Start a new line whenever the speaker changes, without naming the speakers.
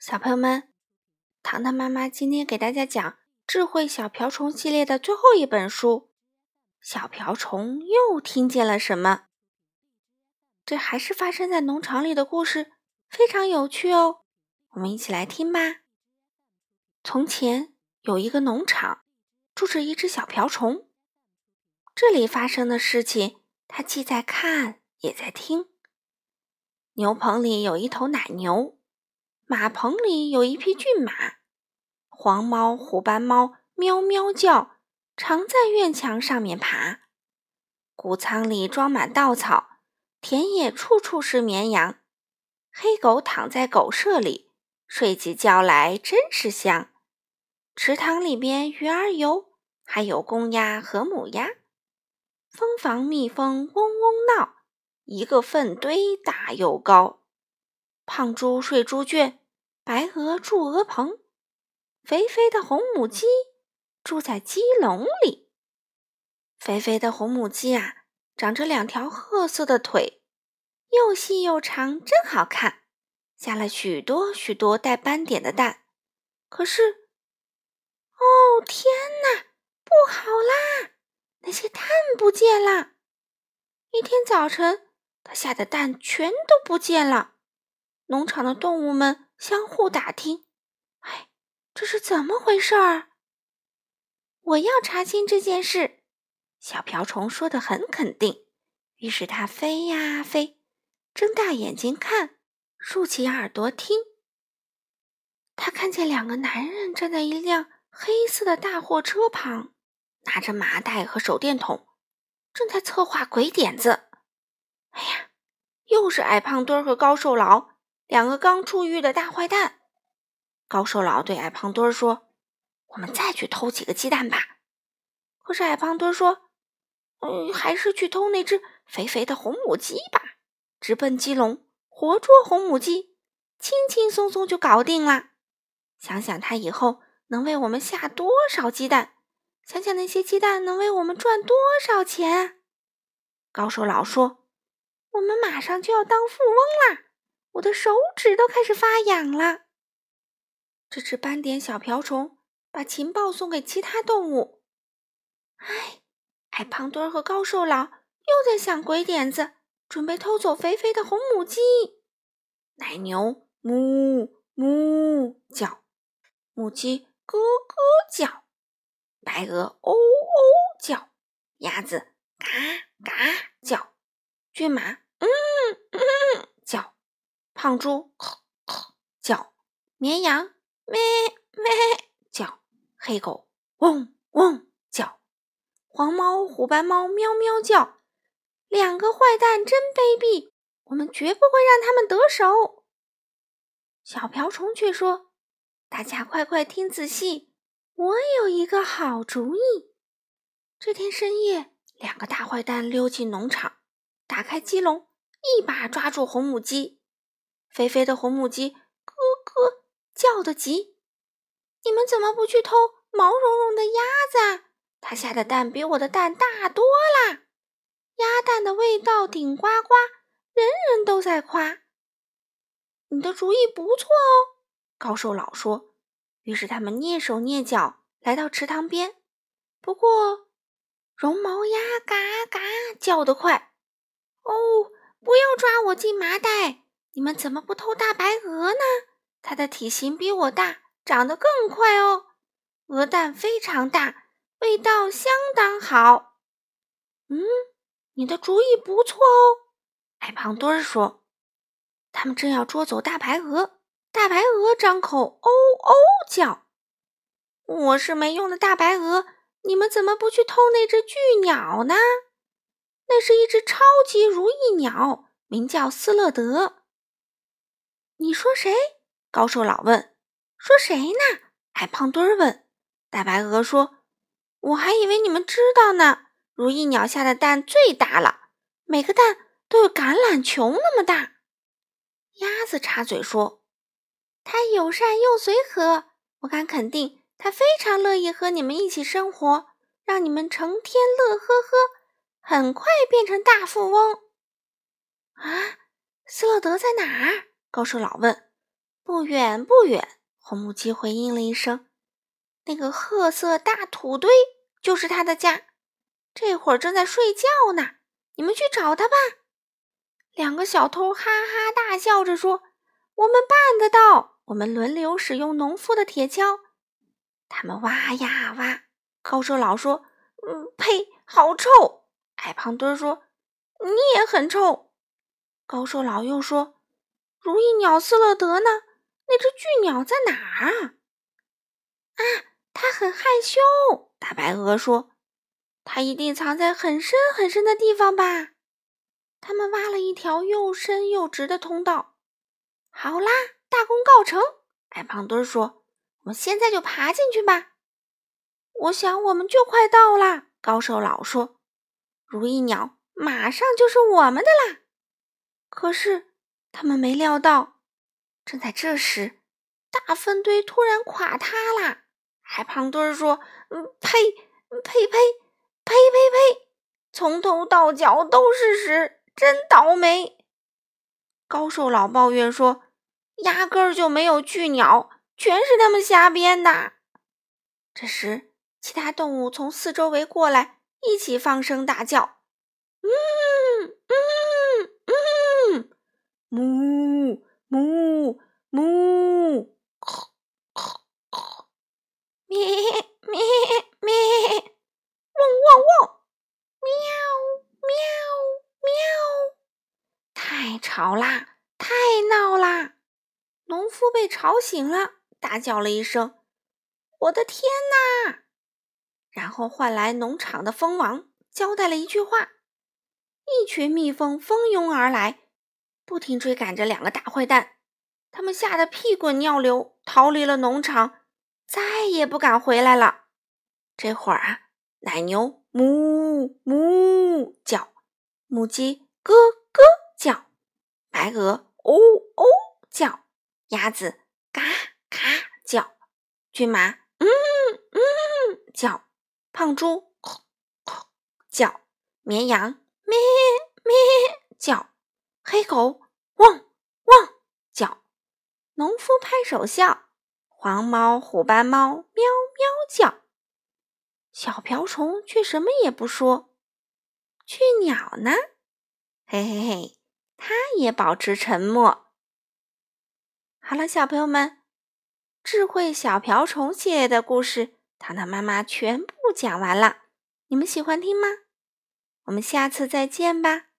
小朋友们，糖糖妈妈今天给大家讲《智慧小瓢虫》系列的最后一本书。小瓢虫又听见了什么？这还是发生在农场里的故事，非常有趣哦。我们一起来听吧。从前有一个农场，住着一只小瓢虫。这里发生的事情，它既在看，也在听。牛棚里有一头奶牛。马棚里有一匹骏马，黄猫、虎斑猫喵喵叫，常在院墙上面爬。谷仓里装满稻草，田野处处是绵羊。黑狗躺在狗舍里，睡起觉来真是香。池塘里边鱼儿游，还有公鸭和母鸭。蜂房蜜蜂嗡嗡闹，一个粪堆大又高。胖猪睡猪圈。白鹅住鹅棚，肥肥的红母鸡住在鸡笼里。肥肥的红母鸡啊，长着两条褐色的腿，又细又长，真好看，下了许多许多带斑点的蛋。可是，哦天哪，不好啦！那些蛋不见了。一天早晨，它下的蛋全都不见了。农场的动物们。相互打听，哎，这是怎么回事儿？我要查清这件事。小瓢虫说的很肯定。于是它飞呀飞，睁大眼睛看，竖起耳朵听。他看见两个男人站在一辆黑色的大货车旁，拿着麻袋和手电筒，正在策划鬼点子。哎呀，又是矮胖墩儿和高瘦佬。两个刚出狱的大坏蛋，高瘦老对矮胖墩儿说：“我们再去偷几个鸡蛋吧。”可是矮胖墩儿说：“嗯，还是去偷那只肥肥的红母鸡吧，直奔鸡笼，活捉红母鸡，轻轻松松就搞定了。想想他以后能为我们下多少鸡蛋，想想那些鸡蛋能为我们赚多少钱。”高瘦老说：“我们马上就要当富翁啦！”我的手指都开始发痒了。这只斑点小瓢虫把情报送给其他动物。哎，矮胖墩儿和高瘦老又在想鬼点子，准备偷走肥肥的红母鸡。奶牛哞哞叫，母鸡咯咯叫，白鹅喔喔叫，鸭子嘎嘎叫，骏马。胖猪咳咳叫，绵羊咩咩叫，黑狗汪汪叫，黄猫、虎斑猫喵喵叫。两个坏蛋真卑鄙，我们绝不会让他们得手。小瓢虫却说：“大家快快听仔细，我有一个好主意。”这天深夜，两个大坏蛋溜进农场，打开鸡笼，一把抓住红母鸡。肥肥的红母鸡咯咯叫得急，你们怎么不去偷毛茸茸的鸭子？它下的蛋比我的蛋大多啦！鸭蛋的味道顶呱呱，人人都在夸。你的主意不错哦，高瘦老说。于是他们蹑手蹑脚来到池塘边。不过，绒毛鸭嘎嘎叫得快。哦，不要抓我进麻袋！你们怎么不偷大白鹅呢？它的体型比我大，长得更快哦。鹅蛋非常大，味道相当好。嗯，你的主意不错哦。矮胖墩儿说：“他们正要捉走大白鹅，大白鹅张口哦哦叫。我是没用的大白鹅，你们怎么不去偷那只巨鸟呢？那是一只超级如意鸟，名叫斯勒德。”你说谁？高瘦老问。说谁呢？矮胖墩儿问。大白鹅说：“我还以为你们知道呢。如意鸟下的蛋最大了，每个蛋都有橄榄球那么大。”鸭子插嘴说：“它友善又随和，我敢肯定，它非常乐意和你们一起生活，让你们成天乐呵呵，很快变成大富翁。”啊，斯洛德在哪儿？高瘦老问：“不远不远。红母鸡回应了一声：“那个褐色大土堆就是它的家，这会儿正在睡觉呢。你们去找它吧。”两个小偷哈哈大笑着说：“我们办得到，我们轮流使用农夫的铁锹。”他们挖呀挖。高瘦老说：“嗯，呸，好臭！”矮胖墩说：“你也很臭。”高瘦老又说：“如意鸟斯勒德呢？”那只巨鸟在哪儿啊？啊，它很害羞。大白鹅说：“它一定藏在很深很深的地方吧？”他们挖了一条又深又直的通道。好啦，大功告成！矮胖墩说：“我们现在就爬进去吧。”我想我们就快到啦。高瘦老说：“如意鸟马上就是我们的啦。”可是他们没料到。正在这时，大粪堆突然垮塌啦！矮胖墩儿说：“嗯，呸，呸呸，呸呸呸，从头到脚都是屎，真倒霉。”高瘦老抱怨说：“压根儿就没有巨鸟，全是他们瞎编的。”这时，其他动物从四周围过来，一起放声大叫：“嗯，母。”母母，咩咩咩，汪汪汪，喵喵喵，太吵啦，太闹啦！农夫被吵醒了，大叫了一声：“我的天哪！”然后唤来农场的蜂王，交代了一句话：一群蜜蜂蜂拥而来。不停追赶着两个大坏蛋，他们吓得屁滚尿流，逃离了农场，再也不敢回来了。这会儿啊，奶牛哞哞叫，母鸡咯咯叫，白鹅哦哦叫，鸭子嘎嘎叫，骏马嗯嗯叫，胖猪吼吼叫，绵羊咩咩叫。黑狗汪汪叫，农夫拍手笑，黄猫、虎斑猫喵喵叫，小瓢虫却什么也不说。巨鸟呢？嘿嘿嘿，它也保持沉默。好了，小朋友们，智慧小瓢虫系列的故事，糖糖妈妈全部讲完了。你们喜欢听吗？我们下次再见吧。